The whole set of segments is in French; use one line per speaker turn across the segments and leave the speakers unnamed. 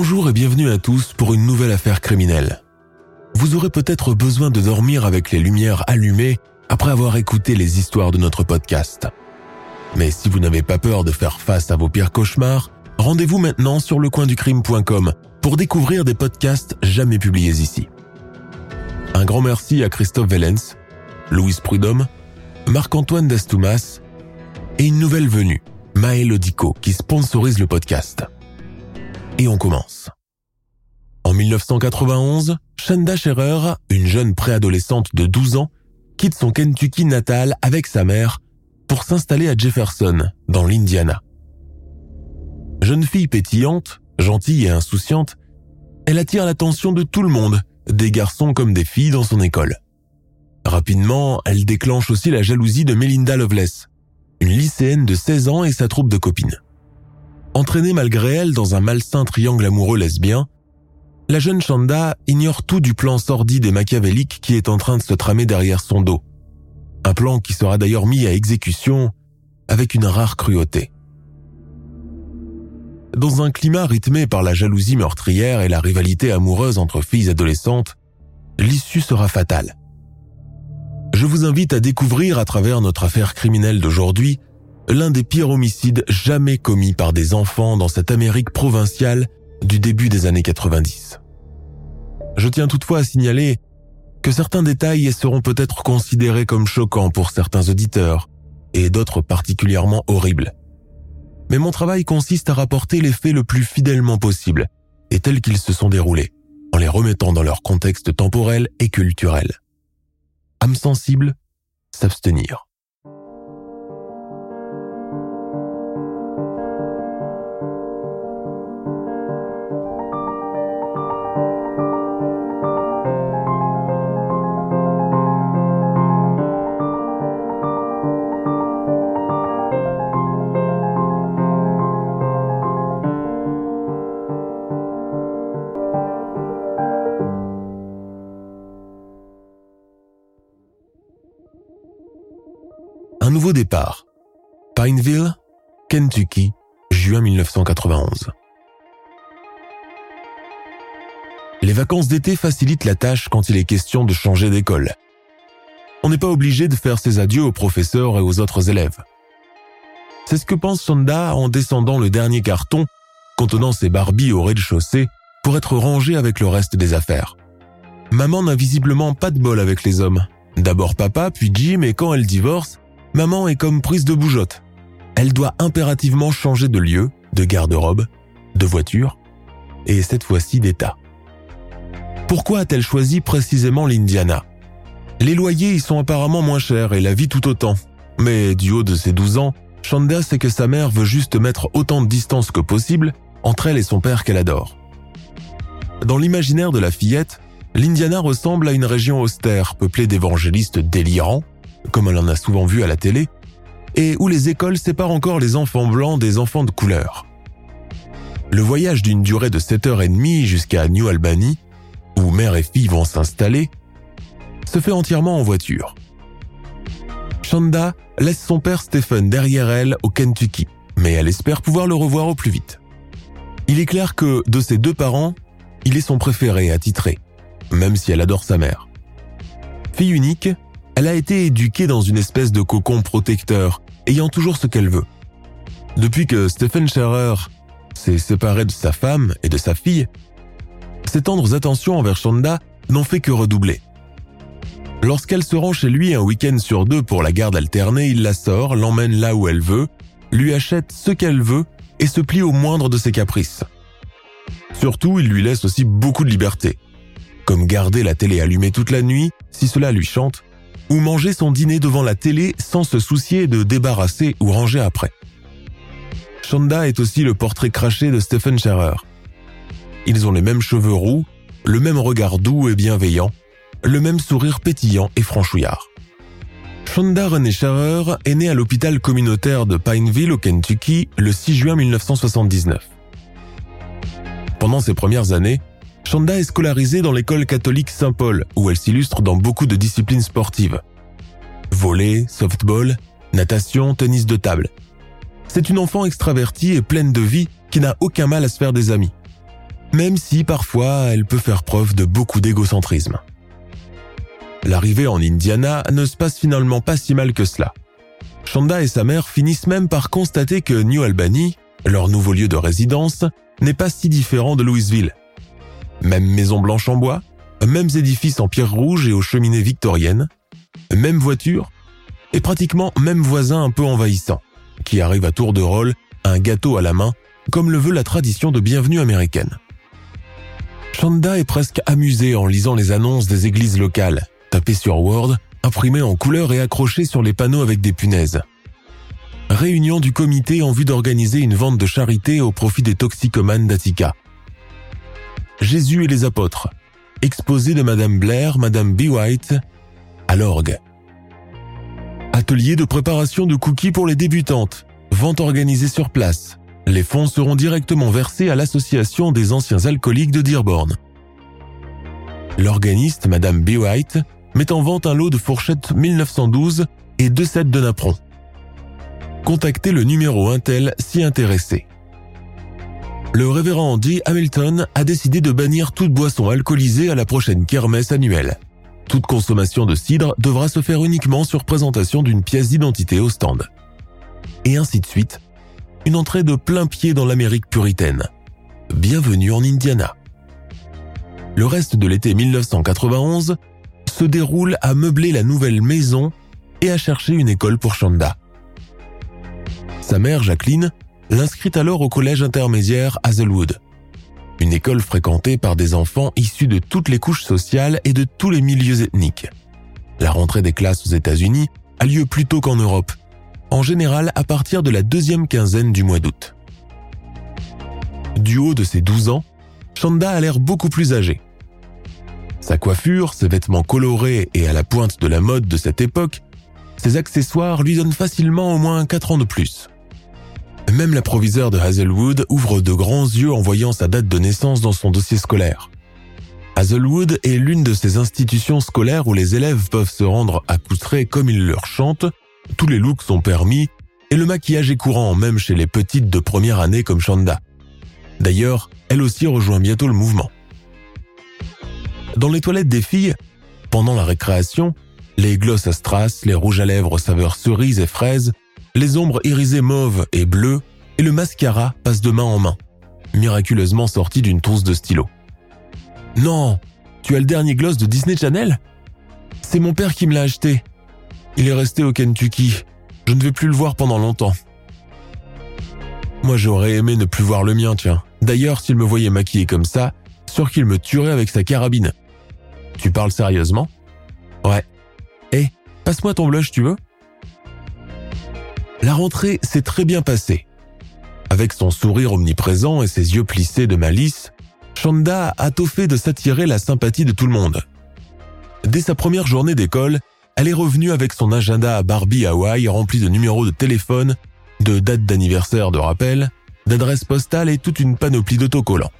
Bonjour et bienvenue à tous pour une nouvelle affaire criminelle. Vous aurez peut-être besoin de dormir avec les lumières allumées après avoir écouté les histoires de notre podcast. Mais si vous n'avez pas peur de faire face à vos pires cauchemars, rendez-vous maintenant sur lecoinducrime.com pour découvrir des podcasts jamais publiés ici. Un grand merci à Christophe Vellens, Louise Prudhomme, Marc-Antoine Destoumas et une nouvelle venue, Maël Odico, qui sponsorise le podcast. Et on commence. En 1991, Shanda Scherer, une jeune préadolescente de 12 ans, quitte son Kentucky natal avec sa mère pour s'installer à Jefferson, dans l'Indiana. Jeune fille pétillante, gentille et insouciante, elle attire l'attention de tout le monde, des garçons comme des filles dans son école. Rapidement, elle déclenche aussi la jalousie de Melinda Loveless, une lycéenne de 16 ans et sa troupe de copines. Entraînée malgré elle dans un malsain triangle amoureux lesbien, la jeune Chanda ignore tout du plan sordide et machiavélique qui est en train de se tramer derrière son dos. Un plan qui sera d'ailleurs mis à exécution avec une rare cruauté. Dans un climat rythmé par la jalousie meurtrière et la rivalité amoureuse entre filles adolescentes, l'issue sera fatale. Je vous invite à découvrir à travers notre affaire criminelle d'aujourd'hui l'un des pires homicides jamais commis par des enfants dans cette Amérique provinciale du début des années 90. Je tiens toutefois à signaler que certains détails seront peut-être considérés comme choquants pour certains auditeurs et d'autres particulièrement horribles. Mais mon travail consiste à rapporter les faits le plus fidèlement possible et tels qu'ils se sont déroulés, en les remettant dans leur contexte temporel et culturel. Âme sensible, s'abstenir. Un nouveau départ. Pineville, Kentucky, juin 1991. Les vacances d'été facilitent la tâche quand il est question de changer d'école. On n'est pas obligé de faire ses adieux aux professeurs et aux autres élèves. C'est ce que pense Sonda en descendant le dernier carton contenant ses Barbies au rez-de-chaussée pour être rangé avec le reste des affaires. Maman n'a visiblement pas de bol avec les hommes. D'abord papa, puis Jim, et quand elle divorce, maman est comme prise de bougeotte. Elle doit impérativement changer de lieu, de garde-robe, de voiture, et cette fois-ci d'état. Pourquoi a-t-elle choisi précisément l'Indiana? Les loyers y sont apparemment moins chers et la vie tout autant. Mais du haut de ses 12 ans, Shanda sait que sa mère veut juste mettre autant de distance que possible entre elle et son père qu'elle adore. Dans l'imaginaire de la fillette, l'Indiana ressemble à une région austère peuplée d'évangélistes délirants comme elle en a souvent vu à la télé, et où les écoles séparent encore les enfants blancs des enfants de couleur. Le voyage d'une durée de 7h30 jusqu'à New Albany, où mère et fille vont s'installer, se fait entièrement en voiture. Shanda laisse son père Stephen derrière elle au Kentucky, mais elle espère pouvoir le revoir au plus vite. Il est clair que, de ses deux parents, il est son préféré attitré, même si elle adore sa mère. Fille unique, elle a été éduquée dans une espèce de cocon protecteur, ayant toujours ce qu'elle veut. Depuis que Stephen Scherer s'est séparé de sa femme et de sa fille, ses tendres attentions envers Shonda n'ont fait que redoubler. Lorsqu'elle se rend chez lui un week-end sur deux pour la garde alternée, il la sort, l'emmène là où elle veut, lui achète ce qu'elle veut et se plie au moindre de ses caprices. Surtout, il lui laisse aussi beaucoup de liberté, comme garder la télé allumée toute la nuit si cela lui chante, ou manger son dîner devant la télé sans se soucier de débarrasser ou ranger après. Shonda est aussi le portrait craché de Stephen Scherer. Ils ont les mêmes cheveux roux, le même regard doux et bienveillant, le même sourire pétillant et franchouillard. Shonda René Scherer est née à l'hôpital communautaire de Pineville au Kentucky le 6 juin 1979. Pendant ses premières années, Shonda est scolarisée dans l'école catholique Saint-Paul, où elle s'illustre dans beaucoup de disciplines sportives. Volley, softball, natation, tennis de table. C'est une enfant extravertie et pleine de vie qui n'a aucun mal à se faire des amis. Même si parfois elle peut faire preuve de beaucoup d'égocentrisme. L'arrivée en Indiana ne se passe finalement pas si mal que cela. Shonda et sa mère finissent même par constater que New Albany, leur nouveau lieu de résidence, n'est pas si différent de Louisville. Même maison blanche en bois, mêmes édifices en pierre rouge et aux cheminées victoriennes, même voiture, et pratiquement même voisin un peu envahissant, qui arrive à tour de rôle, un gâteau à la main, comme le veut la tradition de bienvenue américaine. Shonda est presque amusée en lisant les annonces des églises locales, tapées sur Word, imprimées en couleur et accrochées sur les panneaux avec des punaises. Réunion du comité en vue d'organiser une vente de charité au profit des toxicomanes d'Attica. Jésus et les apôtres. Exposé de Madame Blair, Madame B. White, à l'orgue. Atelier de préparation de cookies pour les débutantes. Vente organisée sur place. Les fonds seront directement versés à l'association des anciens alcooliques de Dearborn. L'organiste, Madame B. White, met en vente un lot de fourchettes 1912 et deux sets de napperons. Contactez le numéro Intel si intéressé le révérend D. Hamilton a décidé de bannir toute boisson alcoolisée à la prochaine kermesse annuelle. Toute consommation de cidre devra se faire uniquement sur présentation d'une pièce d'identité au stand. Et ainsi de suite, une entrée de plein pied dans l'Amérique puritaine. Bienvenue en Indiana. Le reste de l'été 1991 se déroule à meubler la nouvelle maison et à chercher une école pour Shonda. Sa mère, Jacqueline, l'inscrit alors au collège intermédiaire Hazelwood, une école fréquentée par des enfants issus de toutes les couches sociales et de tous les milieux ethniques. La rentrée des classes aux États-Unis a lieu plus tôt qu'en Europe, en général à partir de la deuxième quinzaine du mois d'août. Du haut de ses 12 ans, Shonda a l'air beaucoup plus âgée. Sa coiffure, ses vêtements colorés et à la pointe de la mode de cette époque, ses accessoires lui donnent facilement au moins 4 ans de plus. Même la proviseure de Hazelwood ouvre de grands yeux en voyant sa date de naissance dans son dossier scolaire. Hazelwood est l'une de ces institutions scolaires où les élèves peuvent se rendre accoutrés comme ils leur chantent, tous les looks sont permis, et le maquillage est courant même chez les petites de première année comme Shonda. D'ailleurs, elle aussi rejoint bientôt le mouvement. Dans les toilettes des filles, pendant la récréation, les glosses à strass, les rouges à lèvres saveur cerise et fraise les ombres irisées mauves et bleues et le mascara passent de main en main, miraculeusement sorti d'une trousse de stylo. Non, tu as le dernier gloss de Disney Channel? C'est mon père qui me l'a acheté. Il est resté au Kentucky. Je ne vais plus le voir pendant longtemps. Moi j'aurais aimé ne plus voir le mien, tiens. D'ailleurs, s'il me voyait maquillé comme ça, sûr qu'il me tuerait avec sa carabine. Tu parles sérieusement? Ouais. Hé, passe-moi ton blush, tu veux? La rentrée s'est très bien passée. Avec son sourire omniprésent et ses yeux plissés de malice, Shonda a tôt fait de s'attirer la sympathie de tout le monde. Dès sa première journée d'école, elle est revenue avec son agenda à Barbie Hawaii rempli de numéros de téléphone, de dates d'anniversaire de rappel, d'adresses postales et toute une panoplie d'autocollants.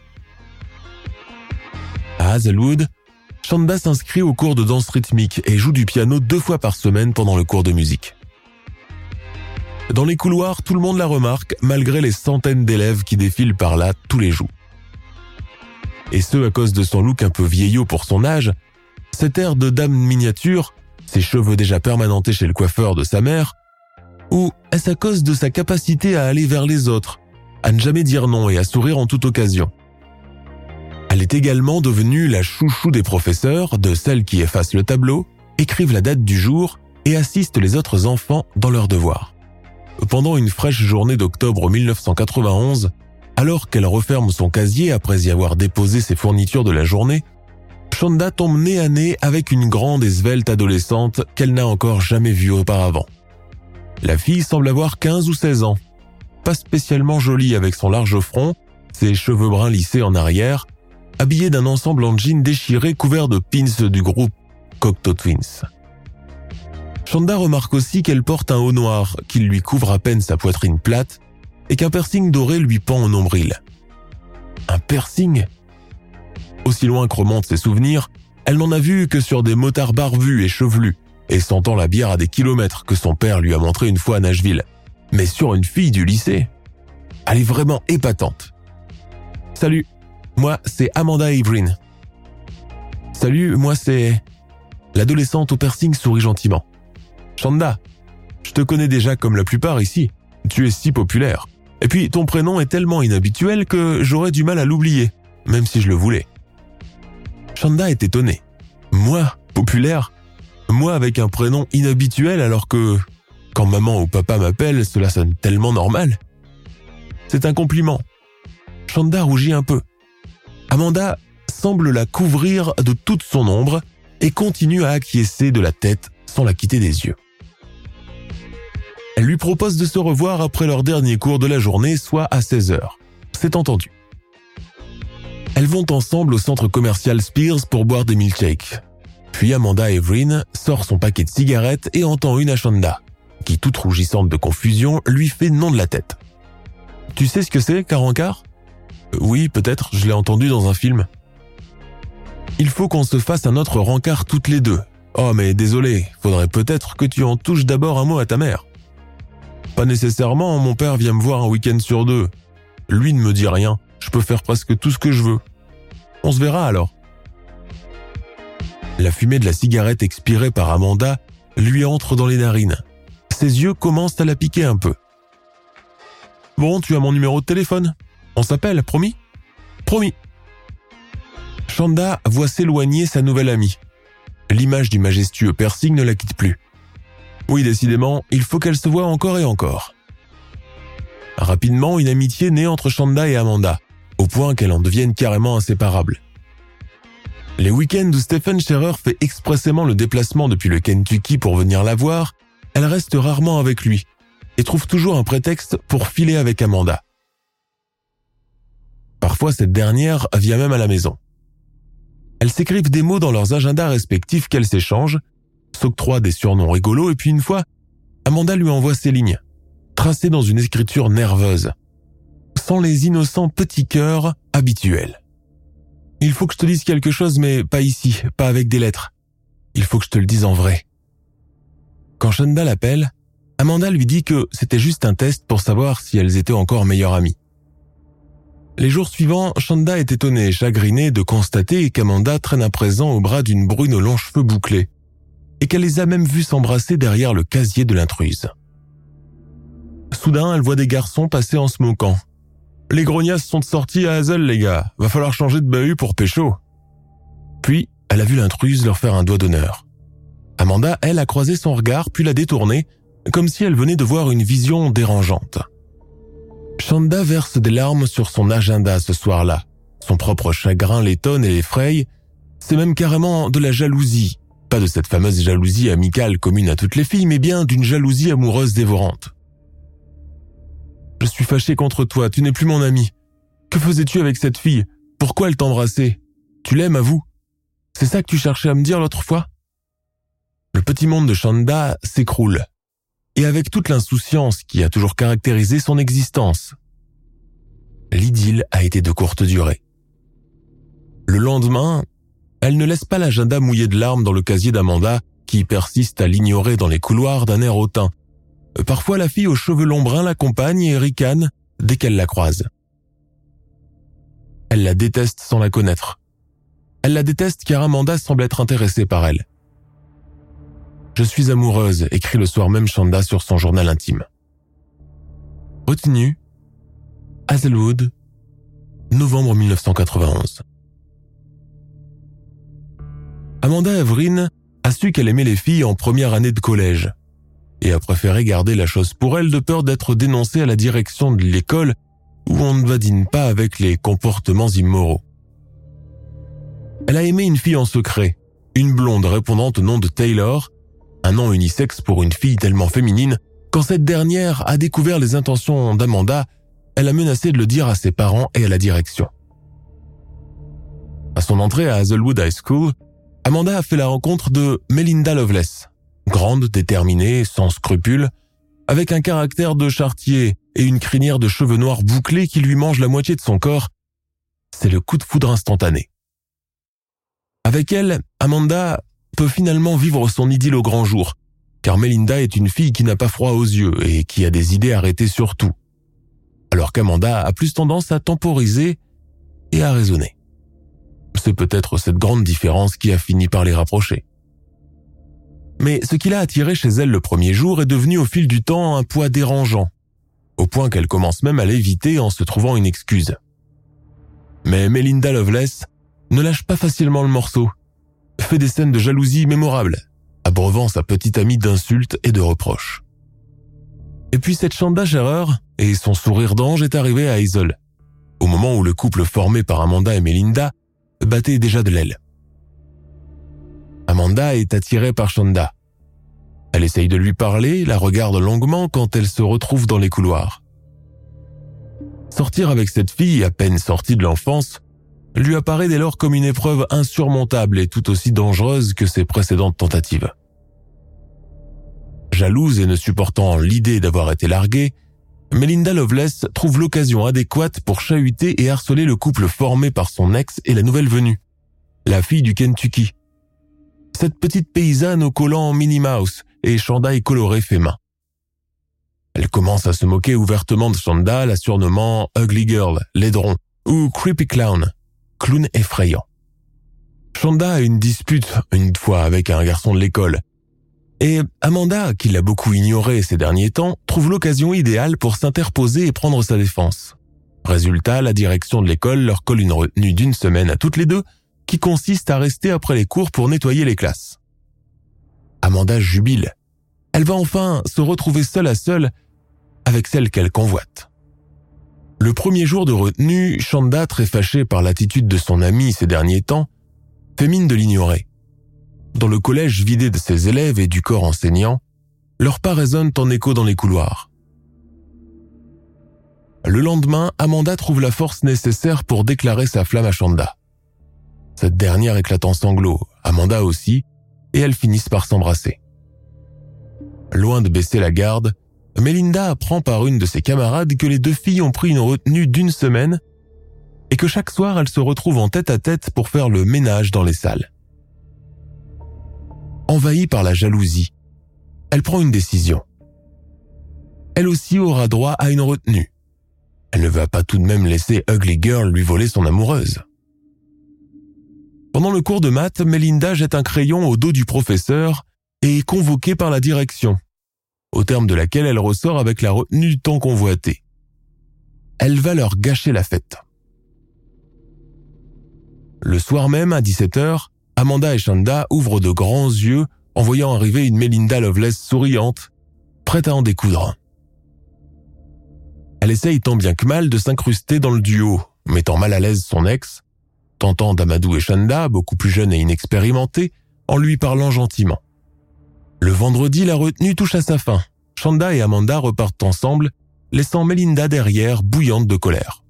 À Hazelwood, Shonda s'inscrit au cours de danse rythmique et joue du piano deux fois par semaine pendant le cours de musique. Dans les couloirs, tout le monde la remarque, malgré les centaines d'élèves qui défilent par là tous les jours. Et ce à cause de son look un peu vieillot pour son âge, cet air de dame miniature, ses cheveux déjà permanentés chez le coiffeur de sa mère, ou est-ce à cause de sa capacité à aller vers les autres, à ne jamais dire non et à sourire en toute occasion? Elle est également devenue la chouchou des professeurs, de celles qui effacent le tableau, écrivent la date du jour et assistent les autres enfants dans leurs devoirs pendant une fraîche journée d'octobre 1991, alors qu'elle referme son casier après y avoir déposé ses fournitures de la journée, Shonda tombe nez à nez avec une grande et svelte adolescente qu'elle n'a encore jamais vue auparavant. La fille semble avoir 15 ou 16 ans. Pas spécialement jolie avec son large front, ses cheveux bruns lissés en arrière, habillée d'un ensemble en jean déchiré couvert de pins du groupe Cocteau Twins. Shonda remarque aussi qu'elle porte un haut noir qui lui couvre à peine sa poitrine plate et qu'un piercing doré lui pend au nombril. Un piercing? Aussi loin que remontent ses souvenirs, elle n'en a vu que sur des motards barbus et chevelus, et sentant la bière à des kilomètres que son père lui a montré une fois à Nashville. Mais sur une fille du lycée? Elle est vraiment épatante. Salut, moi c'est Amanda Averin. Salut, moi c'est... L'adolescente au piercing sourit gentiment. Chanda, je te connais déjà comme la plupart ici. Tu es si populaire. Et puis ton prénom est tellement inhabituel que j'aurais du mal à l'oublier, même si je le voulais. Chanda est étonnée. Moi, populaire? Moi avec un prénom inhabituel alors que quand maman ou papa m'appellent, cela sonne tellement normal. C'est un compliment. Chanda rougit un peu. Amanda semble la couvrir de toute son ombre et continue à acquiescer de la tête sans la quitter des yeux. Elle lui propose de se revoir après leur dernier cours de la journée, soit à 16h. C'est entendu. Elles vont ensemble au centre commercial Spears pour boire des milkshakes. Puis Amanda Evelyn sort son paquet de cigarettes et entend une Ashonda, qui, toute rougissante de confusion, lui fait nom de la tête. Tu sais ce que c'est, car Oui, peut-être, je l'ai entendu dans un film. Il faut qu'on se fasse un autre rencard toutes les deux. Oh mais désolé, faudrait peut-être que tu en touches d'abord un mot à ta mère. Pas nécessairement, mon père vient me voir un week-end sur deux. Lui ne me dit rien, je peux faire presque tout ce que je veux. On se verra alors. La fumée de la cigarette expirée par Amanda lui entre dans les narines. Ses yeux commencent à la piquer un peu. Bon, tu as mon numéro de téléphone. On s'appelle, promis? Promis. Chanda voit s'éloigner sa nouvelle amie. L'image du majestueux piercing ne la quitte plus. Oui, décidément, il faut qu'elle se voie encore et encore. Rapidement, une amitié naît entre Chanda et Amanda, au point qu'elle en devienne carrément inséparable. Les week-ends où Stephen Scherer fait expressément le déplacement depuis le Kentucky pour venir la voir, elle reste rarement avec lui et trouve toujours un prétexte pour filer avec Amanda. Parfois, cette dernière vient même à la maison. Elles s'écrivent des mots dans leurs agendas respectifs qu'elles s'échangent, s'octroient des surnoms rigolos et puis une fois, Amanda lui envoie ces lignes, tracées dans une écriture nerveuse, sans les innocents petits cœurs habituels. Il faut que je te dise quelque chose, mais pas ici, pas avec des lettres. Il faut que je te le dise en vrai. Quand Shonda l'appelle, Amanda lui dit que c'était juste un test pour savoir si elles étaient encore meilleures amies. Les jours suivants, Shonda est étonnée et chagrinée de constater qu'Amanda traîne à présent au bras d'une brune aux longs cheveux bouclés, et qu'elle les a même vus s'embrasser derrière le casier de l'intruse. Soudain, elle voit des garçons passer en se moquant. Les grognasses sont sortis à Hazel, les gars. Va falloir changer de bahut pour pécho. Puis, elle a vu l'intruse leur faire un doigt d'honneur. Amanda, elle, a croisé son regard puis l'a détourné, comme si elle venait de voir une vision dérangeante. Chanda verse des larmes sur son agenda ce soir-là. Son propre chagrin l'étonne et l'effraye. C'est même carrément de la jalousie. Pas de cette fameuse jalousie amicale commune à toutes les filles, mais bien d'une jalousie amoureuse dévorante. Je suis fâché contre toi, tu n'es plus mon ami. Que faisais-tu avec cette fille? Pourquoi elle t'embrassait? Tu l'aimes à vous? C'est ça que tu cherchais à me dire l'autre fois? Le petit monde de Chanda s'écroule et avec toute l'insouciance qui a toujours caractérisé son existence. L'idylle a été de courte durée. Le lendemain, elle ne laisse pas l'agenda mouillé de larmes dans le casier d'Amanda, qui persiste à l'ignorer dans les couloirs d'un air hautain. Parfois, la fille aux cheveux longs bruns l'accompagne et ricane dès qu'elle la croise. Elle la déteste sans la connaître. Elle la déteste car Amanda semble être intéressée par elle. Je suis amoureuse, écrit le soir même Chanda sur son journal intime. Retenue, Hazelwood, novembre 1991. Amanda Averin a su qu'elle aimait les filles en première année de collège et a préféré garder la chose pour elle de peur d'être dénoncée à la direction de l'école où on ne badine pas avec les comportements immoraux. Elle a aimé une fille en secret, une blonde répondant au nom de Taylor, un nom unisexe pour une fille tellement féminine, quand cette dernière a découvert les intentions d'Amanda, elle a menacé de le dire à ses parents et à la direction. À son entrée à Hazelwood High School, Amanda a fait la rencontre de Melinda Loveless, grande, déterminée, sans scrupules, avec un caractère de chartier et une crinière de cheveux noirs bouclés qui lui mange la moitié de son corps. C'est le coup de foudre instantané. Avec elle, Amanda peut finalement vivre son idylle au grand jour, car Melinda est une fille qui n'a pas froid aux yeux et qui a des idées arrêtées sur tout, alors qu'Amanda a plus tendance à temporiser et à raisonner. C'est peut-être cette grande différence qui a fini par les rapprocher. Mais ce qui l'a attiré chez elle le premier jour est devenu au fil du temps un poids dérangeant, au point qu'elle commence même à l'éviter en se trouvant une excuse. Mais Melinda Loveless ne lâche pas facilement le morceau, fait des scènes de jalousie mémorables, abreuvant sa petite amie d'insultes et de reproches. Et puis cette Chanda erreur et son sourire d'ange est arrivé à Hazel, au moment où le couple formé par Amanda et Melinda battait déjà de l'aile. Amanda est attirée par Shonda. Elle essaye de lui parler, la regarde longuement quand elle se retrouve dans les couloirs. Sortir avec cette fille, à peine sortie de l'enfance, lui apparaît dès lors comme une épreuve insurmontable et tout aussi dangereuse que ses précédentes tentatives. Jalouse et ne supportant l'idée d'avoir été larguée, Melinda Loveless trouve l'occasion adéquate pour chahuter et harceler le couple formé par son ex et la nouvelle venue, la fille du Kentucky. Cette petite paysanne au collant Minnie Mouse et chandail coloré fait main. Elle commence à se moquer ouvertement de Shonda, la surnommant Ugly Girl, laidron, ou Creepy Clown, clown effrayant. Shonda a une dispute une fois avec un garçon de l'école, et Amanda, qui l'a beaucoup ignoré ces derniers temps, trouve l'occasion idéale pour s'interposer et prendre sa défense. Résultat, la direction de l'école leur colle une retenue d'une semaine à toutes les deux, qui consiste à rester après les cours pour nettoyer les classes. Amanda jubile. Elle va enfin se retrouver seule à seule avec celle qu'elle convoite. Le premier jour de retenue, Chanda, très fâchée par l'attitude de son ami ces derniers temps, fait mine de l'ignorer. Dans le collège vidé de ses élèves et du corps enseignant, leurs pas résonnent en écho dans les couloirs. Le lendemain, Amanda trouve la force nécessaire pour déclarer sa flamme à Chanda. Cette dernière éclate en sanglots, Amanda aussi, et elles finissent par s'embrasser. Loin de baisser la garde, Melinda apprend par une de ses camarades que les deux filles ont pris une retenue d'une semaine et que chaque soir elles se retrouvent en tête à tête pour faire le ménage dans les salles envahie par la jalousie. Elle prend une décision. Elle aussi aura droit à une retenue. Elle ne va pas tout de même laisser Ugly Girl lui voler son amoureuse. Pendant le cours de maths, Melinda jette un crayon au dos du professeur et est convoquée par la direction, au terme de laquelle elle ressort avec la retenue tant convoitée. Elle va leur gâcher la fête. Le soir même, à 17h, Amanda et Shanda ouvrent de grands yeux en voyant arriver une Melinda Loveless souriante, prête à en découdre. Elle essaye tant bien que mal de s'incruster dans le duo, mettant mal à l'aise son ex, tentant d'Amadou et Shanda, beaucoup plus jeunes et inexpérimentés, en lui parlant gentiment. Le vendredi, la retenue touche à sa fin. Shanda et Amanda repartent ensemble, laissant Melinda derrière, bouillante de colère.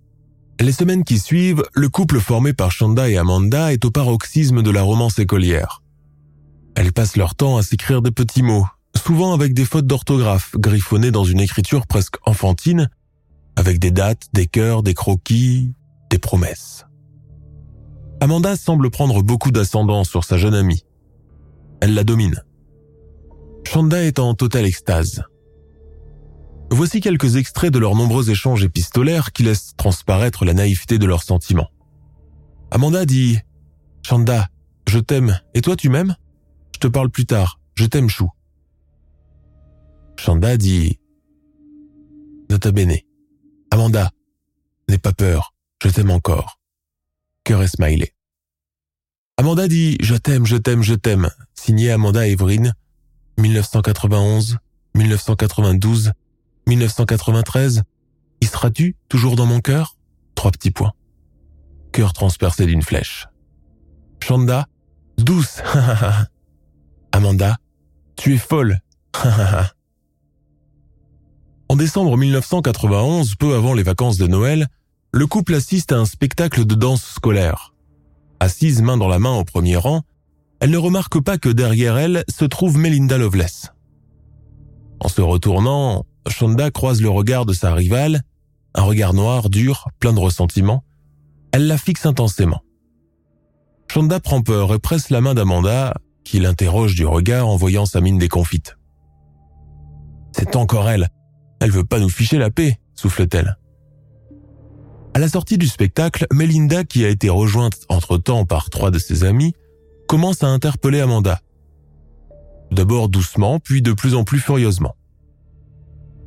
Les semaines qui suivent, le couple formé par Shonda et Amanda est au paroxysme de la romance écolière. Elles passent leur temps à s'écrire des petits mots, souvent avec des fautes d'orthographe griffonnées dans une écriture presque enfantine, avec des dates, des cœurs, des croquis, des promesses. Amanda semble prendre beaucoup d'ascendant sur sa jeune amie. Elle la domine. Shonda est en totale extase. Voici quelques extraits de leurs nombreux échanges épistolaires qui laissent transparaître la naïveté de leurs sentiments. Amanda dit Chanda, je t'aime, et toi tu m'aimes? Je te parle plus tard, je t'aime chou. Chanda dit Nota bene. Amanda, n'aie pas peur, je t'aime encore. Cœur et smiley. Amanda dit Je t'aime, je t'aime, je t'aime. Signé Amanda Evrine, 1991, 1992, 1993. Y seras-tu toujours dans mon cœur? Trois petits points. Cœur transpercé d'une flèche. Shonda, douce. Amanda, tu es folle. en décembre 1991, peu avant les vacances de Noël, le couple assiste à un spectacle de danse scolaire. Assise main dans la main au premier rang, elle ne remarque pas que derrière elle se trouve Melinda Loveless. En se retournant, Shonda croise le regard de sa rivale, un regard noir, dur, plein de ressentiment. Elle la fixe intensément. Shonda prend peur et presse la main d'Amanda, qui l'interroge du regard en voyant sa mine déconfite. C'est encore elle. Elle veut pas nous ficher la paix, souffle-t-elle. À la sortie du spectacle, Melinda, qui a été rejointe entre-temps par trois de ses amis, commence à interpeller Amanda. D'abord doucement, puis de plus en plus furieusement.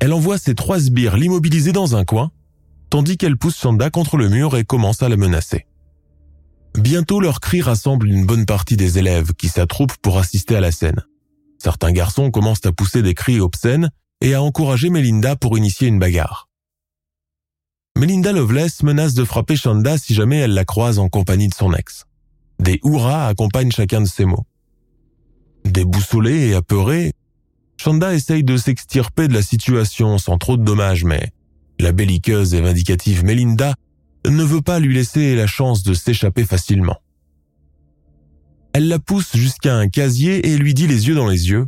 Elle envoie ses trois sbires l'immobiliser dans un coin, tandis qu'elle pousse Shonda contre le mur et commence à la menacer. Bientôt leurs cris rassemblent une bonne partie des élèves qui s'attroupent pour assister à la scène. Certains garçons commencent à pousser des cris obscènes et à encourager Melinda pour initier une bagarre. Melinda Loveless menace de frapper Shonda si jamais elle la croise en compagnie de son ex. Des hurrahs accompagnent chacun de ces mots. Déboussolée et apeurée, Shonda essaye de s'extirper de la situation sans trop de dommages, mais la belliqueuse et vindicative Melinda ne veut pas lui laisser la chance de s'échapper facilement. Elle la pousse jusqu'à un casier et lui dit les yeux dans les yeux.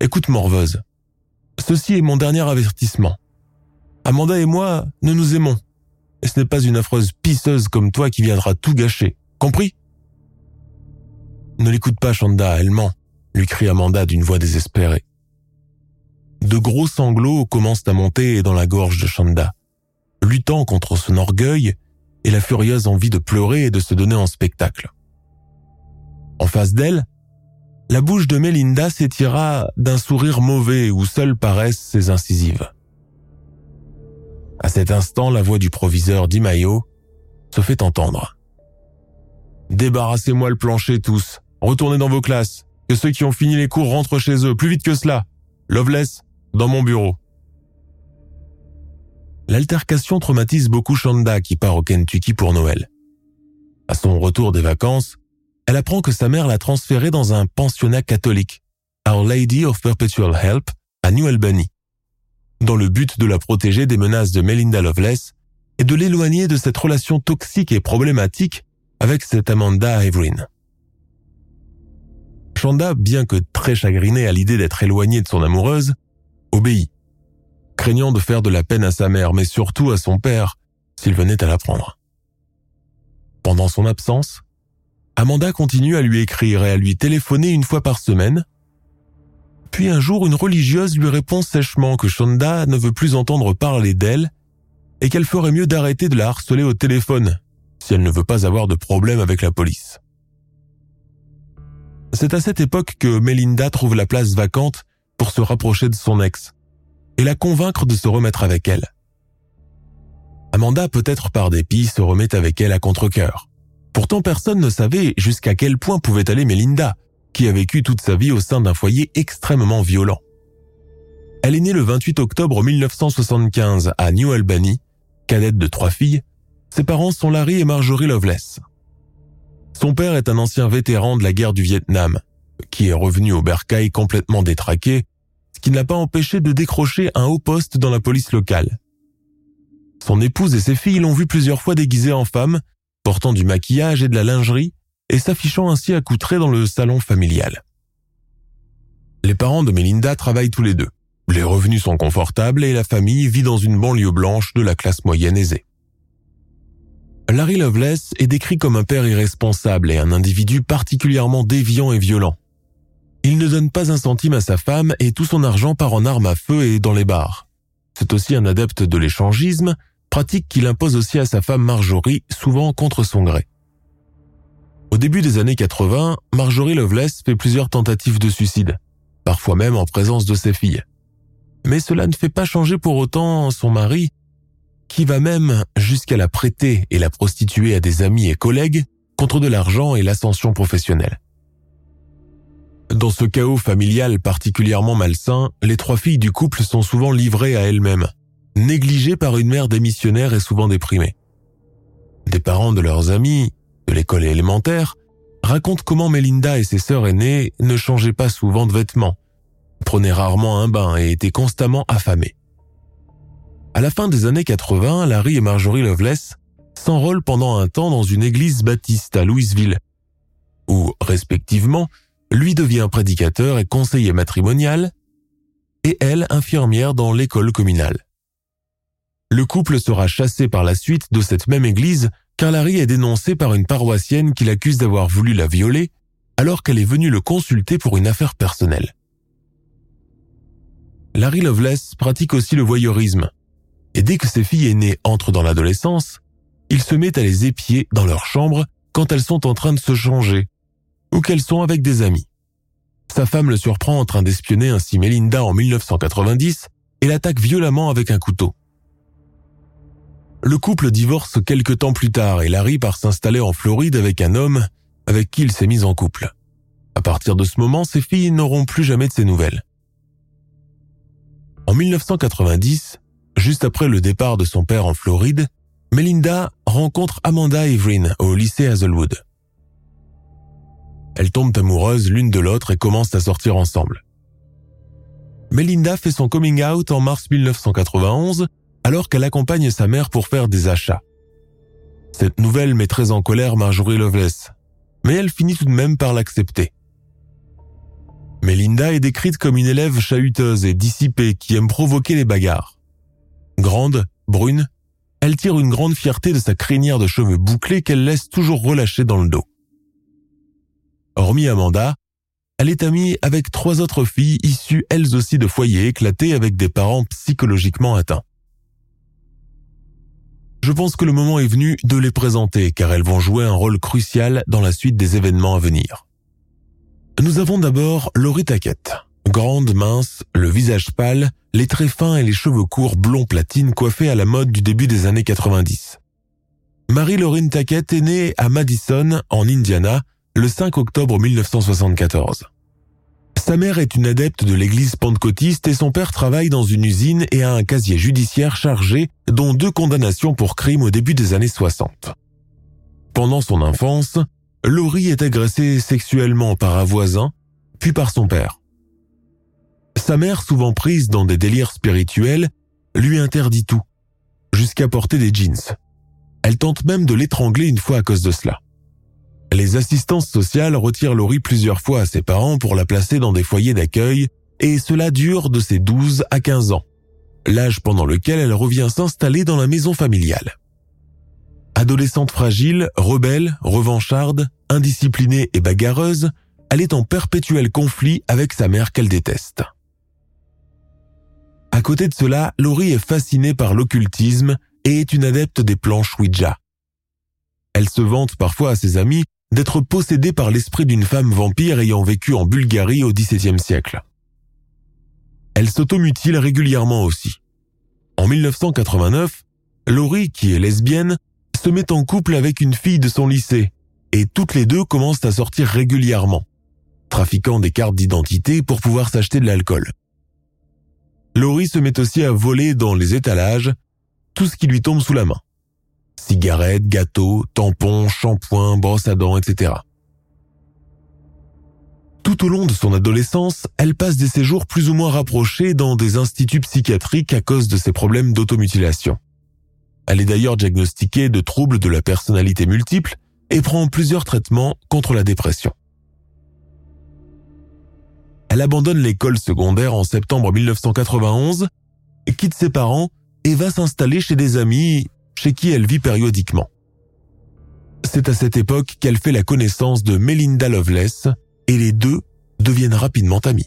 Écoute morveuse, ceci est mon dernier avertissement. Amanda et moi, nous nous aimons. Et ce n'est pas une affreuse pisseuse comme toi qui viendra tout gâcher. Compris? Ne l'écoute pas, Shonda, elle ment, lui crie Amanda d'une voix désespérée. De gros sanglots commencent à monter dans la gorge de Shonda, luttant contre son orgueil et la furieuse envie de pleurer et de se donner en spectacle. En face d'elle, la bouche de Melinda s'étira d'un sourire mauvais où seules paraissent ses incisives. À cet instant, la voix du proviseur d'Imayo se fait entendre. Débarrassez-moi le plancher tous, retournez dans vos classes, que ceux qui ont fini les cours rentrent chez eux, plus vite que cela. Loveless, dans mon bureau. L'altercation traumatise beaucoup Shonda qui part au Kentucky pour Noël. À son retour des vacances, elle apprend que sa mère l'a transférée dans un pensionnat catholique, Our Lady of Perpetual Help, à New Albany, dans le but de la protéger des menaces de Melinda Loveless et de l'éloigner de cette relation toxique et problématique avec cette Amanda Evelyn. Shonda, bien que très chagrinée à l'idée d'être éloignée de son amoureuse, obéit, craignant de faire de la peine à sa mère, mais surtout à son père, s'il venait à l'apprendre. Pendant son absence, Amanda continue à lui écrire et à lui téléphoner une fois par semaine. Puis un jour, une religieuse lui répond sèchement que Shonda ne veut plus entendre parler d'elle et qu'elle ferait mieux d'arrêter de la harceler au téléphone si elle ne veut pas avoir de problème avec la police. C'est à cette époque que Melinda trouve la place vacante pour se rapprocher de son ex et la convaincre de se remettre avec elle. Amanda, peut-être par dépit, se remet avec elle à contre-cœur. Pourtant, personne ne savait jusqu'à quel point pouvait aller Melinda, qui a vécu toute sa vie au sein d'un foyer extrêmement violent. Elle est née le 28 octobre 1975 à New Albany, cadette de trois filles. Ses parents sont Larry et Marjorie Loveless. Son père est un ancien vétéran de la guerre du Vietnam, qui est revenu au bercail complètement détraqué ce qui ne l'a pas empêché de décrocher un haut poste dans la police locale. Son épouse et ses filles l'ont vu plusieurs fois déguisée en femme, portant du maquillage et de la lingerie et s'affichant ainsi accoutrée dans le salon familial. Les parents de Melinda travaillent tous les deux. Les revenus sont confortables et la famille vit dans une banlieue blanche de la classe moyenne aisée. Larry Loveless est décrit comme un père irresponsable et un individu particulièrement déviant et violent. Il ne donne pas un centime à sa femme et tout son argent part en armes à feu et dans les bars. C'est aussi un adepte de l'échangisme, pratique qu'il impose aussi à sa femme Marjorie, souvent contre son gré. Au début des années 80, Marjorie Loveless fait plusieurs tentatives de suicide, parfois même en présence de ses filles. Mais cela ne fait pas changer pour autant son mari, qui va même jusqu'à la prêter et la prostituer à des amis et collègues contre de l'argent et l'ascension professionnelle. Dans ce chaos familial particulièrement malsain, les trois filles du couple sont souvent livrées à elles-mêmes, négligées par une mère démissionnaire et souvent déprimée. Des parents de leurs amis, de l'école élémentaire, raconte comment Melinda et ses sœurs aînées ne changeaient pas souvent de vêtements, prenaient rarement un bain et étaient constamment affamées. À la fin des années 80, Larry et Marjorie Loveless s'enrôlent pendant un temps dans une église baptiste à Louisville, où, respectivement, lui devient prédicateur et conseiller matrimonial, et elle infirmière dans l'école communale. Le couple sera chassé par la suite de cette même église car Larry est dénoncé par une paroissienne qui l'accuse d'avoir voulu la violer alors qu'elle est venue le consulter pour une affaire personnelle. Larry Loveless pratique aussi le voyeurisme, et dès que ses filles aînées entrent dans l'adolescence, il se met à les épier dans leur chambre quand elles sont en train de se changer, ou qu'elles sont avec des amis. Sa femme le surprend en train d'espionner ainsi Melinda en 1990 et l'attaque violemment avec un couteau. Le couple divorce quelque temps plus tard et Larry part s'installer en Floride avec un homme avec qui il s'est mis en couple. À partir de ce moment, ses filles n'auront plus jamais de ses nouvelles. En 1990, juste après le départ de son père en Floride, Melinda rencontre Amanda Evelyn au lycée Hazelwood. Elles tombent amoureuses l'une de l'autre et commencent à sortir ensemble. Melinda fait son coming out en mars 1991 alors qu'elle accompagne sa mère pour faire des achats. Cette nouvelle met très en colère Marjorie Loveless, mais elle finit tout de même par l'accepter. Melinda est décrite comme une élève chahuteuse et dissipée qui aime provoquer les bagarres. Grande, brune, elle tire une grande fierté de sa crinière de cheveux bouclés qu'elle laisse toujours relâcher dans le dos. Hormis Amanda, elle est amie avec trois autres filles issues elles aussi de foyers éclatés avec des parents psychologiquement atteints je pense que le moment est venu de les présenter car elles vont jouer un rôle crucial dans la suite des événements à venir. Nous avons d'abord Laurie Taquette. Grande, mince, le visage pâle, les traits fins et les cheveux courts blond platine coiffés à la mode du début des années 90. Marie-Laurine Taquette est née à Madison, en Indiana, le 5 octobre 1974. Sa mère est une adepte de l'église pentecôtiste et son père travaille dans une usine et a un casier judiciaire chargé, dont deux condamnations pour crimes au début des années 60. Pendant son enfance, Laurie est agressée sexuellement par un voisin, puis par son père. Sa mère, souvent prise dans des délires spirituels, lui interdit tout, jusqu'à porter des jeans. Elle tente même de l'étrangler une fois à cause de cela. Les assistances sociales retirent Laurie plusieurs fois à ses parents pour la placer dans des foyers d'accueil et cela dure de ses 12 à 15 ans, l'âge pendant lequel elle revient s'installer dans la maison familiale. Adolescente fragile, rebelle, revancharde, indisciplinée et bagarreuse, elle est en perpétuel conflit avec sa mère qu'elle déteste. À côté de cela, Laurie est fascinée par l'occultisme et est une adepte des planches Ouija. Elle se vante parfois à ses amis d'être possédée par l'esprit d'une femme vampire ayant vécu en Bulgarie au XVIIe siècle. Elle s'automutile régulièrement aussi. En 1989, Laurie, qui est lesbienne, se met en couple avec une fille de son lycée, et toutes les deux commencent à sortir régulièrement, trafiquant des cartes d'identité pour pouvoir s'acheter de l'alcool. Laurie se met aussi à voler dans les étalages tout ce qui lui tombe sous la main cigarettes, gâteaux, tampons, shampoings, brosses à dents, etc. Tout au long de son adolescence, elle passe des séjours plus ou moins rapprochés dans des instituts psychiatriques à cause de ses problèmes d'automutilation. Elle est d'ailleurs diagnostiquée de troubles de la personnalité multiple et prend plusieurs traitements contre la dépression. Elle abandonne l'école secondaire en septembre 1991, quitte ses parents et va s'installer chez des amis chez qui elle vit périodiquement. C'est à cette époque qu'elle fait la connaissance de Melinda Loveless et les deux deviennent rapidement amis.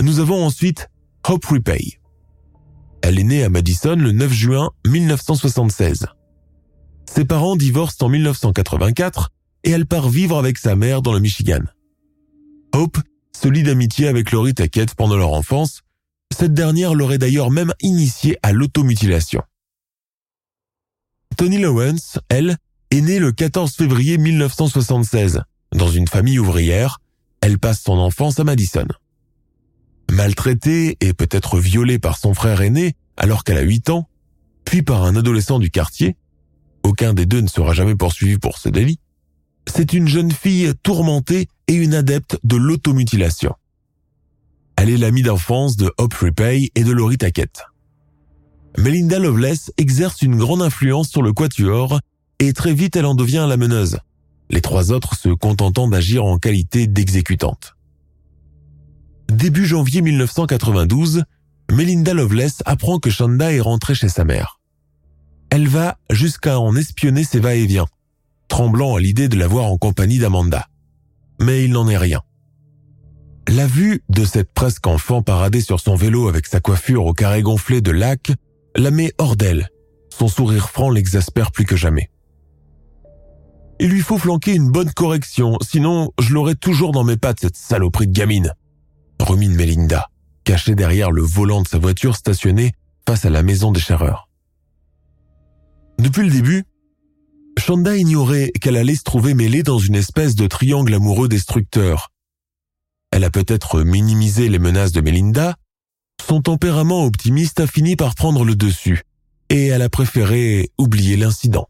Nous avons ensuite Hope Repay. Elle est née à Madison le 9 juin 1976. Ses parents divorcent en 1984 et elle part vivre avec sa mère dans le Michigan. Hope se lie d'amitié avec Laurie Tackett pendant leur enfance. Cette dernière l'aurait d'ailleurs même initiée à l'automutilation. Tony Lawrence, elle, est née le 14 février 1976. Dans une famille ouvrière, elle passe son enfance à Madison. Maltraitée et peut-être violée par son frère aîné alors qu'elle a 8 ans, puis par un adolescent du quartier, aucun des deux ne sera jamais poursuivi pour ce délit, c'est une jeune fille tourmentée et une adepte de l'automutilation. Elle est l'amie d'enfance de Hope Repay et de Laurie Tackett. Melinda Loveless exerce une grande influence sur le quatuor et très vite elle en devient la meneuse, les trois autres se contentant d'agir en qualité d'exécutante. Début janvier 1992, Melinda Loveless apprend que Shonda est rentrée chez sa mère. Elle va jusqu'à en espionner ses va-et-vient, tremblant à l'idée de la voir en compagnie d'Amanda. Mais il n'en est rien. La vue de cette presque enfant paradée sur son vélo avec sa coiffure au carré gonflé de lac la met hors d'elle. Son sourire franc l'exaspère plus que jamais. Il lui faut flanquer une bonne correction, sinon je l'aurai toujours dans mes pattes, cette saloperie de gamine. Rumine Melinda, cachée derrière le volant de sa voiture stationnée face à la maison des charreurs. Depuis le début, Shonda ignorait qu'elle allait se trouver mêlée dans une espèce de triangle amoureux destructeur. Elle a peut-être minimisé les menaces de Melinda, son tempérament optimiste a fini par prendre le dessus, et elle a préféré oublier l'incident.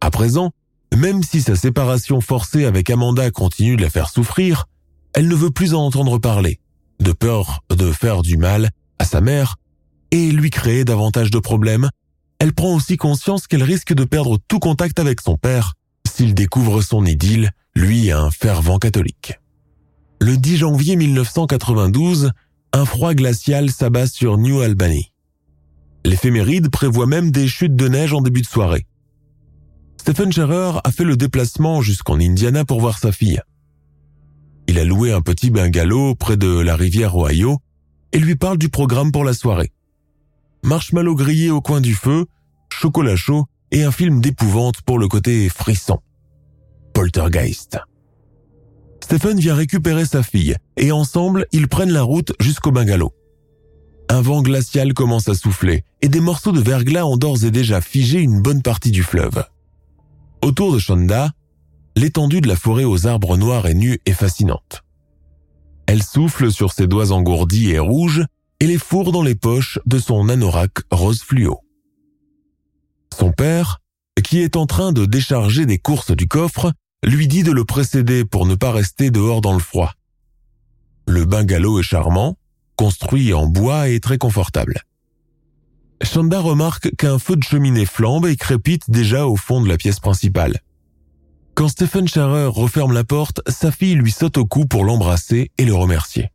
À présent, même si sa séparation forcée avec Amanda continue de la faire souffrir, elle ne veut plus en entendre parler, de peur de faire du mal à sa mère et lui créer davantage de problèmes. Elle prend aussi conscience qu'elle risque de perdre tout contact avec son père s'il découvre son idylle, lui un fervent catholique. Le 10 janvier 1992, un froid glacial s'abat sur New Albany. L'éphéméride prévoit même des chutes de neige en début de soirée. Stephen Scherer a fait le déplacement jusqu'en Indiana pour voir sa fille. Il a loué un petit bungalow près de la rivière Ohio et lui parle du programme pour la soirée. Marshmallow grillé au coin du feu, chocolat chaud et un film d'épouvante pour le côté frisson. Poltergeist. Stephen vient récupérer sa fille et ensemble ils prennent la route jusqu'au bungalow. Un vent glacial commence à souffler et des morceaux de verglas ont d'ores et déjà figé une bonne partie du fleuve. Autour de Shonda, l'étendue de la forêt aux arbres noirs et nus est fascinante. Elle souffle sur ses doigts engourdis et rouges et les fourre dans les poches de son anorak rose fluo. Son père, qui est en train de décharger des courses du coffre, lui dit de le précéder pour ne pas rester dehors dans le froid. Le bungalow est charmant, construit en bois et très confortable. Shanda remarque qu'un feu de cheminée flambe et crépite déjà au fond de la pièce principale. Quand Stephen Scherer referme la porte, sa fille lui saute au cou pour l'embrasser et le remercier.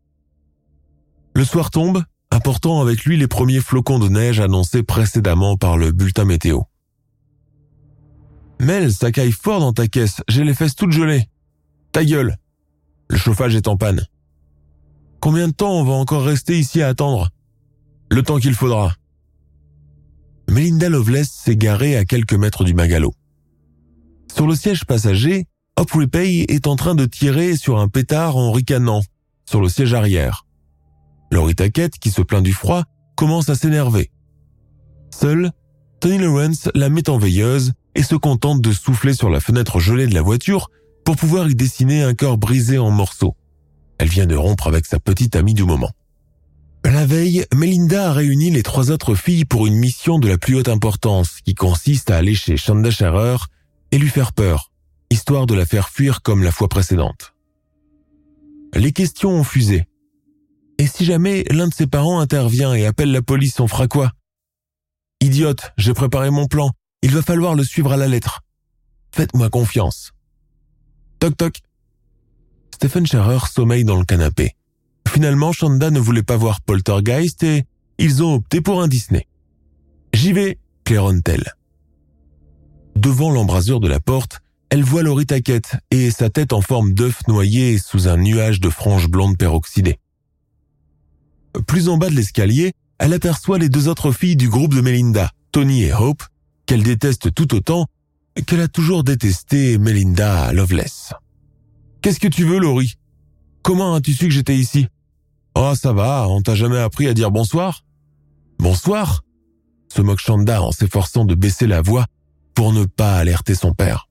Le soir tombe, apportant avec lui les premiers flocons de neige annoncés précédemment par le bulletin météo. Mel, ça caille fort dans ta caisse, j'ai les fesses toutes gelées. Ta gueule. Le chauffage est en panne. Combien de temps on va encore rester ici à attendre? Le temps qu'il faudra. Melinda Loveless s'est garée à quelques mètres du magalo. Sur le siège passager, Hop Repay est en train de tirer sur un pétard en ricanant, sur le siège arrière. Laurie Tackett, qui se plaint du froid, commence à s'énerver. Seul, Tony Lawrence la met en veilleuse et se contente de souffler sur la fenêtre gelée de la voiture pour pouvoir y dessiner un corps brisé en morceaux. Elle vient de rompre avec sa petite amie du moment. La veille, Melinda a réuni les trois autres filles pour une mission de la plus haute importance qui consiste à aller chez Shanda Scherer et lui faire peur, histoire de la faire fuir comme la fois précédente. Les questions ont fusé. Et si jamais l'un de ses parents intervient et appelle la police, on fera quoi? Idiote, j'ai préparé mon plan. Il va falloir le suivre à la lettre. Faites-moi confiance. Toc toc. Stephen Scherer sommeille dans le canapé. Finalement, Shanda ne voulait pas voir Poltergeist et ils ont opté pour un Disney. J'y vais, claironne-t-elle. Devant l'embrasure de la porte, elle voit Laurie Taquette et sa tête en forme d'œuf noyé sous un nuage de franges blondes peroxydées. Plus en bas de l'escalier, elle aperçoit les deux autres filles du groupe de Melinda, Tony et Hope, qu'elle déteste tout autant qu'elle a toujours détesté Melinda Loveless. Qu'est-ce que tu veux, Laurie? Comment as-tu su que j'étais ici? Oh, ça va, on t'a jamais appris à dire bonsoir Bonsoir? Se moque Chanda en s'efforçant de baisser la voix pour ne pas alerter son père.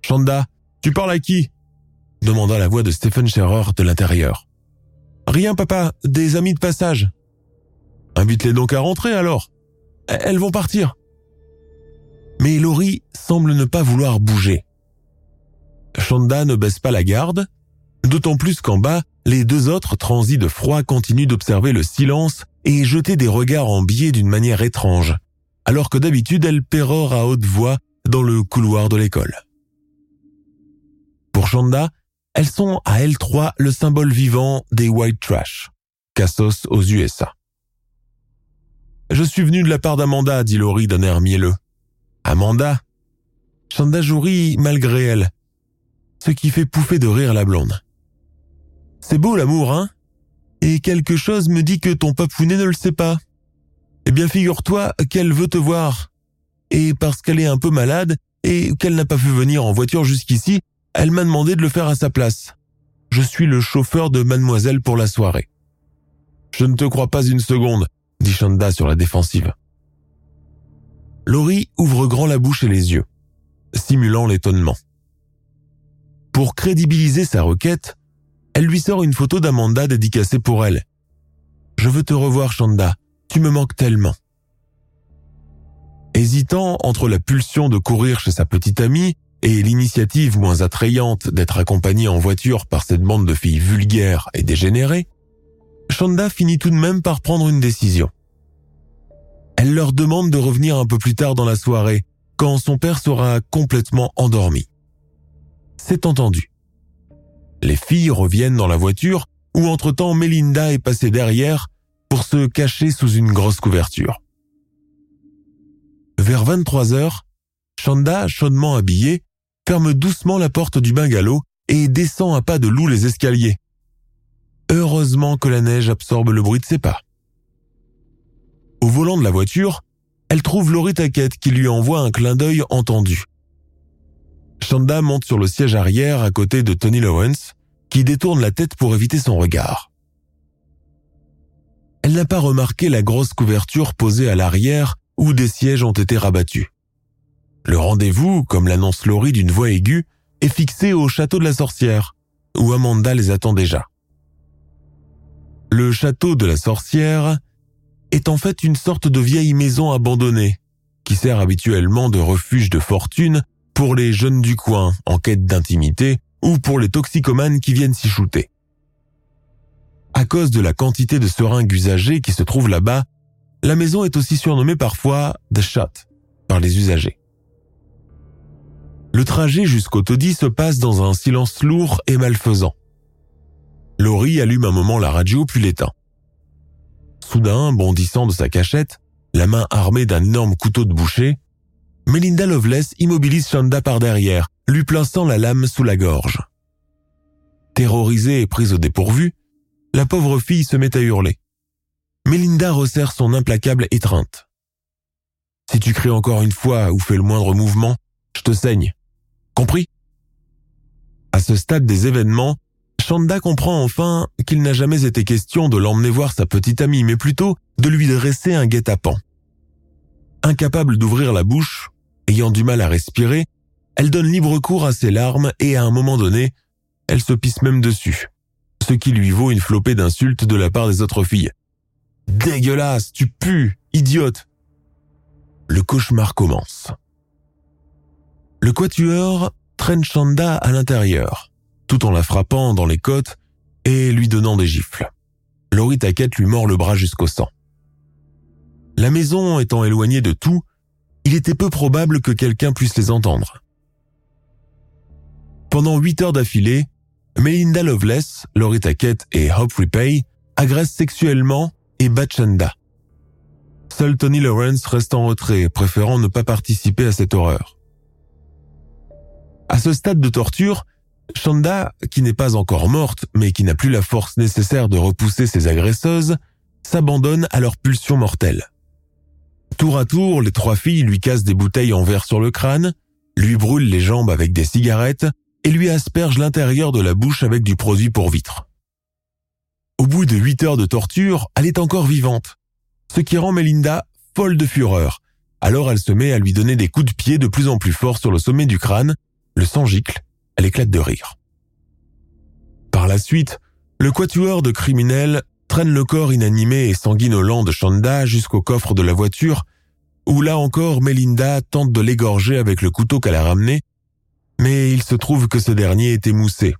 Chanda, tu parles à qui? demanda la voix de Stephen Scherer de l'intérieur. Rien, papa, des amis de passage. Invite-les donc à rentrer alors. Elles vont partir. Mais Laurie semble ne pas vouloir bouger. Shonda ne baisse pas la garde, d'autant plus qu'en bas, les deux autres transis de froid continuent d'observer le silence et jeter des regards en biais d'une manière étrange, alors que d'habitude elles pérorent à haute voix dans le couloir de l'école. Pour Shonda, elles sont à L3 le symbole vivant des white trash, cassos aux USA. Je suis venu de la part d'Amanda, dit Laurie d'un air mielleux. Amanda Shonda jourit malgré elle, ce qui fait pouffer de rire la blonde. C'est beau l'amour, hein? Et quelque chose me dit que ton papounet ne le sait pas. Eh bien, figure-toi qu'elle veut te voir. Et parce qu'elle est un peu malade et qu'elle n'a pas pu venir en voiture jusqu'ici, elle m'a demandé de le faire à sa place. Je suis le chauffeur de mademoiselle pour la soirée. Je ne te crois pas une seconde, dit Shanda sur la défensive. Laurie ouvre grand la bouche et les yeux, simulant l'étonnement. Pour crédibiliser sa requête, elle lui sort une photo d'Amanda dédicacée pour elle. Je veux te revoir, Shanda. Tu me manques tellement. Hésitant entre la pulsion de courir chez sa petite amie et l'initiative moins attrayante d'être accompagnée en voiture par cette bande de filles vulgaires et dégénérées, Shanda finit tout de même par prendre une décision. Elle leur demande de revenir un peu plus tard dans la soirée, quand son père sera complètement endormi. C'est entendu. Les filles reviennent dans la voiture où entre-temps Melinda est passée derrière pour se cacher sous une grosse couverture. Vers 23 heures, Shanda, chaudement habillée, ferme doucement la porte du bungalow et descend à pas de loup les escaliers. Heureusement que la neige absorbe le bruit de ses pas. Au volant de la voiture, elle trouve Laurie Taquette qui lui envoie un clin d'œil entendu. Shanda monte sur le siège arrière à côté de Tony Lawrence, qui détourne la tête pour éviter son regard. Elle n'a pas remarqué la grosse couverture posée à l'arrière où des sièges ont été rabattus. Le rendez-vous, comme l'annonce Laurie d'une voix aiguë, est fixé au château de la sorcière, où Amanda les attend déjà. Le château de la sorcière est en fait une sorte de vieille maison abandonnée, qui sert habituellement de refuge de fortune pour les jeunes du coin en quête d'intimité ou pour les toxicomanes qui viennent s'y shooter. À cause de la quantité de seringues usagées qui se trouvent là-bas, la maison est aussi surnommée parfois The Shot par les usagers. Le trajet jusqu'au taudis se passe dans un silence lourd et malfaisant. Laurie allume un moment la radio puis l'éteint. Soudain, bondissant de sa cachette, la main armée d'un énorme couteau de boucher, Melinda Loveless immobilise Shonda par derrière, lui plaçant la lame sous la gorge. Terrorisée et prise au dépourvu, la pauvre fille se met à hurler. Melinda resserre son implacable étreinte. Si tu cries encore une fois ou fais le moindre mouvement, je te saigne. Compris? À ce stade des événements, Shonda comprend enfin qu'il n'a jamais été question de l'emmener voir sa petite amie, mais plutôt de lui dresser un guet-apens. Incapable d'ouvrir la bouche, Ayant du mal à respirer, elle donne libre cours à ses larmes et à un moment donné, elle se pisse même dessus, ce qui lui vaut une flopée d'insultes de la part des autres filles. Dégueulasse, tu pues, idiote. Le cauchemar commence. Le quatuor traîne Chanda à l'intérieur, tout en la frappant dans les côtes et lui donnant des gifles. Laurie Taquette lui mord le bras jusqu'au sang. La maison étant éloignée de tout, il était peu probable que quelqu'un puisse les entendre. Pendant huit heures d'affilée, Melinda Loveless, Laurie Tackett et Hope Repay agressent sexuellement et Bachanda. Seul Tony Lawrence reste en retrait, préférant ne pas participer à cette horreur. À ce stade de torture, Shanda, qui n'est pas encore morte, mais qui n'a plus la force nécessaire de repousser ses agresseuses, s'abandonne à leur pulsion mortelle. Tour à tour, les trois filles lui cassent des bouteilles en verre sur le crâne, lui brûlent les jambes avec des cigarettes et lui aspergent l'intérieur de la bouche avec du produit pour vitre. Au bout de huit heures de torture, elle est encore vivante, ce qui rend Melinda folle de fureur. Alors elle se met à lui donner des coups de pied de plus en plus forts sur le sommet du crâne, le sang gicle, elle éclate de rire. Par la suite, le quatuor de criminels traîne le corps inanimé et sanguinolent de Shonda jusqu'au coffre de la voiture, où là encore Melinda tente de l'égorger avec le couteau qu'elle a ramené, Mais il se trouve que ce dernier est émoussé.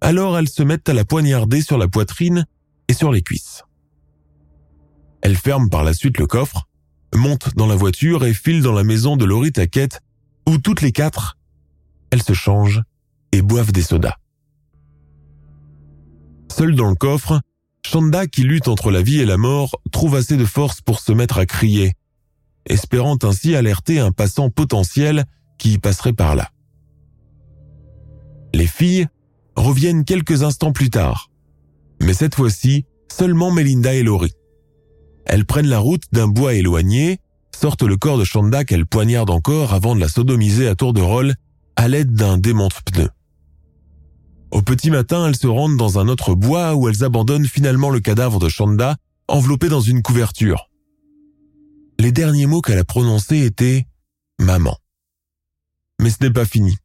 Alors elles se mettent à la poignarder sur la poitrine et sur les cuisses. Elle ferme par la suite le coffre, monte dans la voiture et file dans la maison de Laurie Taquette, où toutes les quatre, elles se changent et boivent des sodas. Seule dans le coffre, Shanda, qui lutte entre la vie et la mort, trouve assez de force pour se mettre à crier, espérant ainsi alerter un passant potentiel qui passerait par là. Les filles reviennent quelques instants plus tard, mais cette fois-ci, seulement Melinda et Laurie. Elles prennent la route d'un bois éloigné, sortent le corps de Shanda qu'elles poignardent encore avant de la sodomiser à tour de rôle à l'aide d'un démonte-pneu. Au petit matin, elles se rendent dans un autre bois où elles abandonnent finalement le cadavre de Shanda enveloppé dans une couverture. Les derniers mots qu'elle a prononcés étaient ⁇ Maman ⁇ Mais ce n'est pas fini.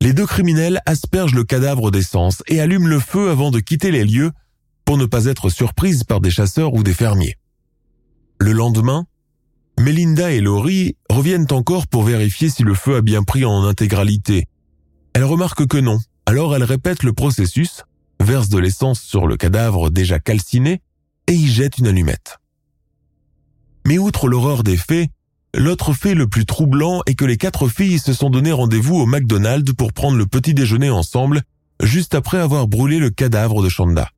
Les deux criminels aspergent le cadavre d'essence et allument le feu avant de quitter les lieux pour ne pas être surprises par des chasseurs ou des fermiers. Le lendemain, Melinda et Laurie reviennent encore pour vérifier si le feu a bien pris en intégralité. Elles remarquent que non, alors elles répètent le processus, versent de l'essence sur le cadavre déjà calciné et y jettent une allumette. Mais outre l'horreur des faits, l'autre fait le plus troublant est que les quatre filles se sont donné rendez-vous au McDonald's pour prendre le petit déjeuner ensemble, juste après avoir brûlé le cadavre de Shanda.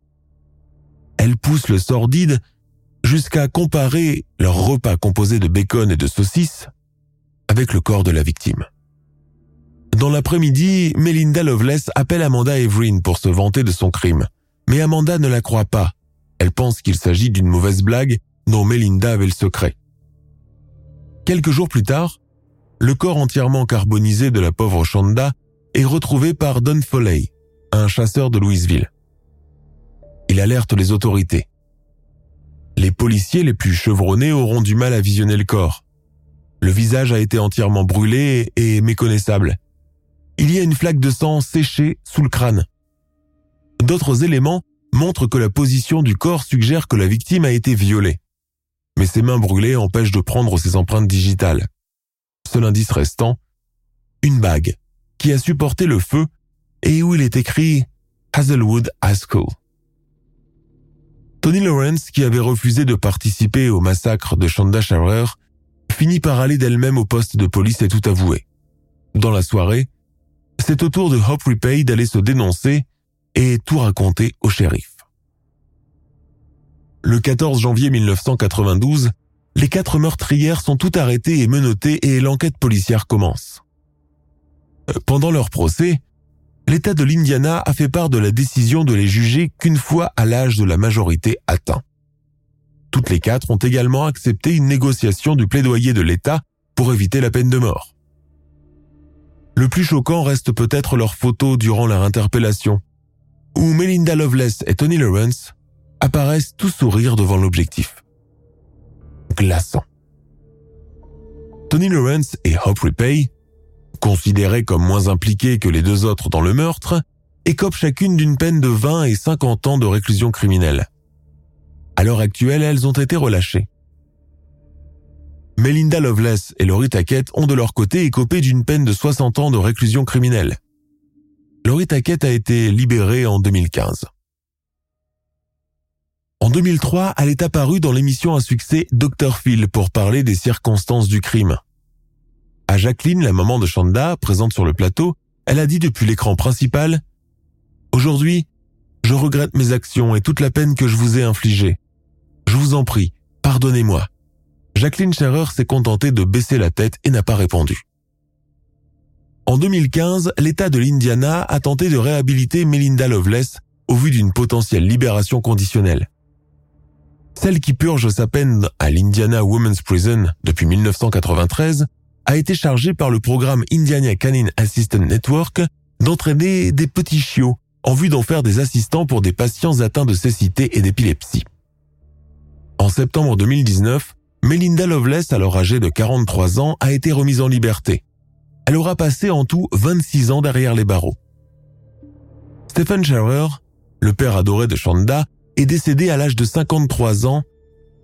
Elles poussent le sordide jusqu'à comparer leur repas composé de bacon et de saucisses avec le corps de la victime. Dans l'après-midi, Melinda Loveless appelle Amanda Evelyn pour se vanter de son crime. Mais Amanda ne la croit pas. Elle pense qu'il s'agit d'une mauvaise blague dont Melinda avait le secret. Quelques jours plus tard, le corps entièrement carbonisé de la pauvre Shonda est retrouvé par Don Foley, un chasseur de Louisville. Il alerte les autorités. Les policiers les plus chevronnés auront du mal à visionner le corps. Le visage a été entièrement brûlé et méconnaissable. Il y a une flaque de sang séchée sous le crâne. D'autres éléments montrent que la position du corps suggère que la victime a été violée. Mais ses mains brûlées empêchent de prendre ses empreintes digitales. Seul indice restant, une bague qui a supporté le feu et où il est écrit Hazelwood High School. Tony Lawrence, qui avait refusé de participer au massacre de Shonda Sharer, finit par aller d'elle-même au poste de police et tout avouer. Dans la soirée, c'est au tour de Hop Repay d'aller se dénoncer et tout raconter au shérif. Le 14 janvier 1992, les quatre meurtrières sont toutes arrêtées et menottées et l'enquête policière commence. Euh, pendant leur procès, l'État de l'Indiana a fait part de la décision de les juger qu'une fois à l'âge de la majorité atteint. Toutes les quatre ont également accepté une négociation du plaidoyer de l'État pour éviter la peine de mort. Le plus choquant reste peut-être leur photo durant leur interpellation, où Melinda Loveless et Tony Lawrence apparaissent tous sourire devant l'objectif. Glaçant. Tony Lawrence et Hope Repay considérées comme moins impliquées que les deux autres dans le meurtre, écopent chacune d'une peine de 20 et 50 ans de réclusion criminelle. À l'heure actuelle, elles ont été relâchées. Melinda Loveless et Laurie Tackett ont de leur côté écopé d'une peine de 60 ans de réclusion criminelle. Laurie Tackett a été libérée en 2015. En 2003, elle est apparue dans l'émission à succès Dr. Phil pour parler des circonstances du crime. À Jacqueline, la maman de Shanda, présente sur le plateau, elle a dit depuis l'écran principal Aujourd'hui, je regrette mes actions et toute la peine que je vous ai infligée. Je vous en prie, pardonnez-moi. Jacqueline Scherer s'est contentée de baisser la tête et n'a pas répondu. En 2015, l'État de l'Indiana a tenté de réhabiliter Melinda Loveless au vu d'une potentielle libération conditionnelle. Celle qui purge sa peine à l'Indiana Women's Prison depuis 1993 a été chargé par le programme Indiana Canine Assistant Network d'entraîner des petits chiots en vue d'en faire des assistants pour des patients atteints de cécité et d'épilepsie. En septembre 2019, Melinda Loveless, alors âgée de 43 ans, a été remise en liberté. Elle aura passé en tout 26 ans derrière les barreaux. Stephen Scherer, le père adoré de Shonda, est décédé à l'âge de 53 ans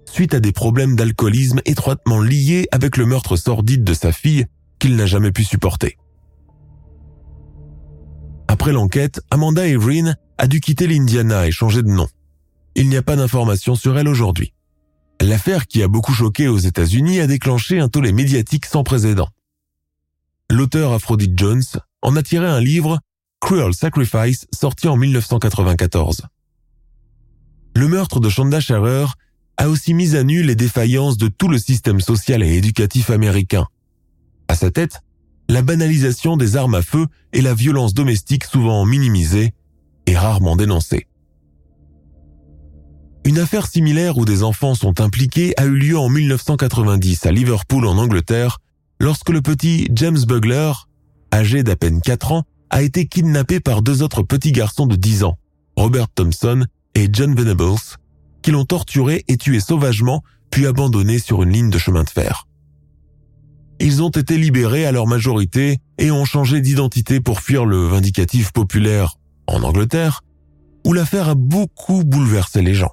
suite à des problèmes d'alcoolisme étroitement liés avec le meurtre sordide de sa fille qu'il n'a jamais pu supporter. Après l'enquête, Amanda Averin a dû quitter l'Indiana et changer de nom. Il n'y a pas d'informations sur elle aujourd'hui. L'affaire qui a beaucoup choqué aux États-Unis a déclenché un tollé médiatique sans précédent. L'auteur Aphrodite Jones en a tiré un livre, Cruel Sacrifice, sorti en 1994. Le meurtre de Shonda Sharer a aussi mis à nu les défaillances de tout le système social et éducatif américain. À sa tête, la banalisation des armes à feu et la violence domestique souvent minimisée et rarement dénoncée. Une affaire similaire où des enfants sont impliqués a eu lieu en 1990 à Liverpool en Angleterre lorsque le petit James Bugler, âgé d'à peine 4 ans, a été kidnappé par deux autres petits garçons de 10 ans, Robert Thompson et John Venables, qui l'ont torturé et tué sauvagement puis abandonné sur une ligne de chemin de fer. Ils ont été libérés à leur majorité et ont changé d'identité pour fuir le vindicatif populaire en Angleterre, où l'affaire a beaucoup bouleversé les gens.